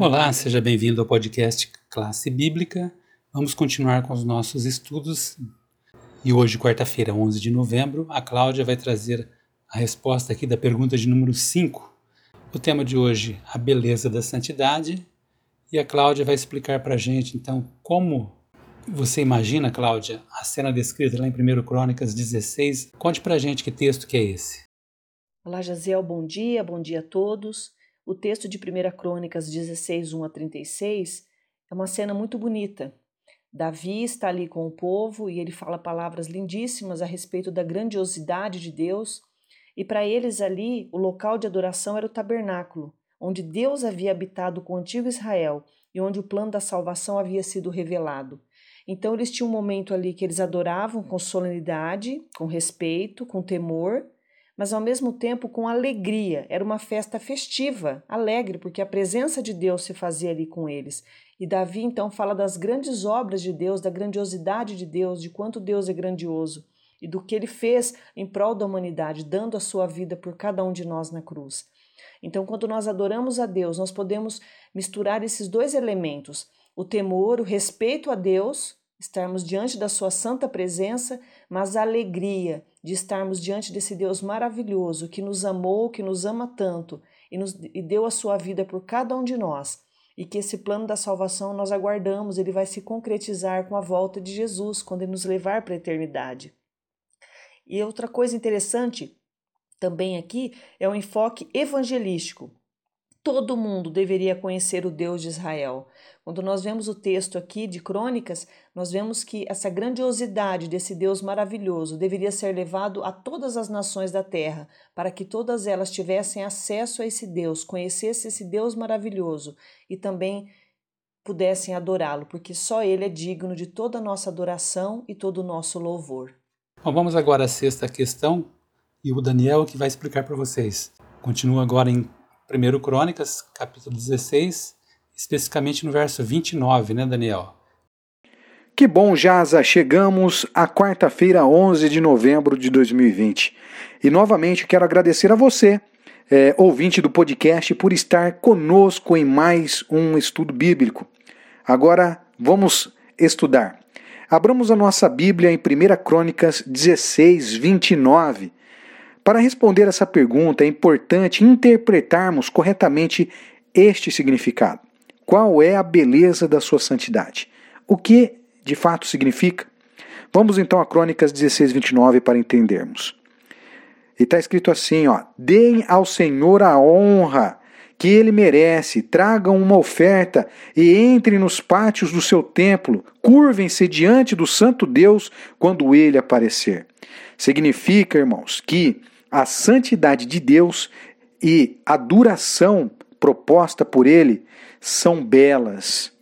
Olá, seja bem-vindo ao podcast Classe Bíblica. Vamos continuar com os nossos estudos. E hoje, quarta-feira, 11 de novembro, a Cláudia vai trazer a resposta aqui da pergunta de número 5. O tema de hoje, a beleza da santidade. E a Cláudia vai explicar para a gente, então, como você imagina, Cláudia, a cena descrita lá em 1 Crônicas 16. Conte para a gente que texto que é esse. Olá, Jaziel, bom dia, bom dia a todos. O texto de 1 Crônicas 16, 1 a 36 é uma cena muito bonita. Davi está ali com o povo e ele fala palavras lindíssimas a respeito da grandiosidade de Deus. E para eles ali, o local de adoração era o tabernáculo, onde Deus havia habitado com o antigo Israel e onde o plano da salvação havia sido revelado. Então eles tinham um momento ali que eles adoravam com solenidade, com respeito, com temor, mas ao mesmo tempo com alegria. Era uma festa festiva, alegre, porque a presença de Deus se fazia ali com eles. E Davi então fala das grandes obras de Deus, da grandiosidade de Deus, de quanto Deus é grandioso e do que ele fez em prol da humanidade, dando a sua vida por cada um de nós na cruz. Então, quando nós adoramos a Deus, nós podemos misturar esses dois elementos: o temor, o respeito a Deus, estarmos diante da sua santa presença, mas a alegria de estarmos diante desse Deus maravilhoso que nos amou, que nos ama tanto e, nos, e deu a sua vida por cada um de nós. E que esse plano da salvação nós aguardamos, ele vai se concretizar com a volta de Jesus, quando ele nos levar para a eternidade. E outra coisa interessante também aqui é o enfoque evangelístico todo mundo deveria conhecer o Deus de Israel. Quando nós vemos o texto aqui de Crônicas, nós vemos que essa grandiosidade desse Deus maravilhoso deveria ser levado a todas as nações da terra, para que todas elas tivessem acesso a esse Deus, conhecessem esse Deus maravilhoso e também pudessem adorá-lo, porque só ele é digno de toda a nossa adoração e todo o nosso louvor. Bom, vamos agora à sexta questão e o Daniel que vai explicar para vocês. Continua agora em 1 Crônicas, capítulo 16, especificamente no verso 29, né, Daniel? Que bom, Jaza! Chegamos à quarta-feira, 11 de novembro de 2020. E novamente quero agradecer a você, é, ouvinte do podcast, por estar conosco em mais um estudo bíblico. Agora vamos estudar. Abramos a nossa Bíblia em 1 Crônicas 16, 29. Para responder essa pergunta, é importante interpretarmos corretamente este significado. Qual é a beleza da sua santidade? O que de fato significa? Vamos então a Crônicas 16, 29 para entendermos. E está escrito assim: ó, deem ao Senhor a honra que ele merece, tragam uma oferta e entrem nos pátios do seu templo, curvem-se diante do Santo Deus quando ele aparecer. Significa, irmãos, que a santidade de Deus e a duração proposta por ele são belas.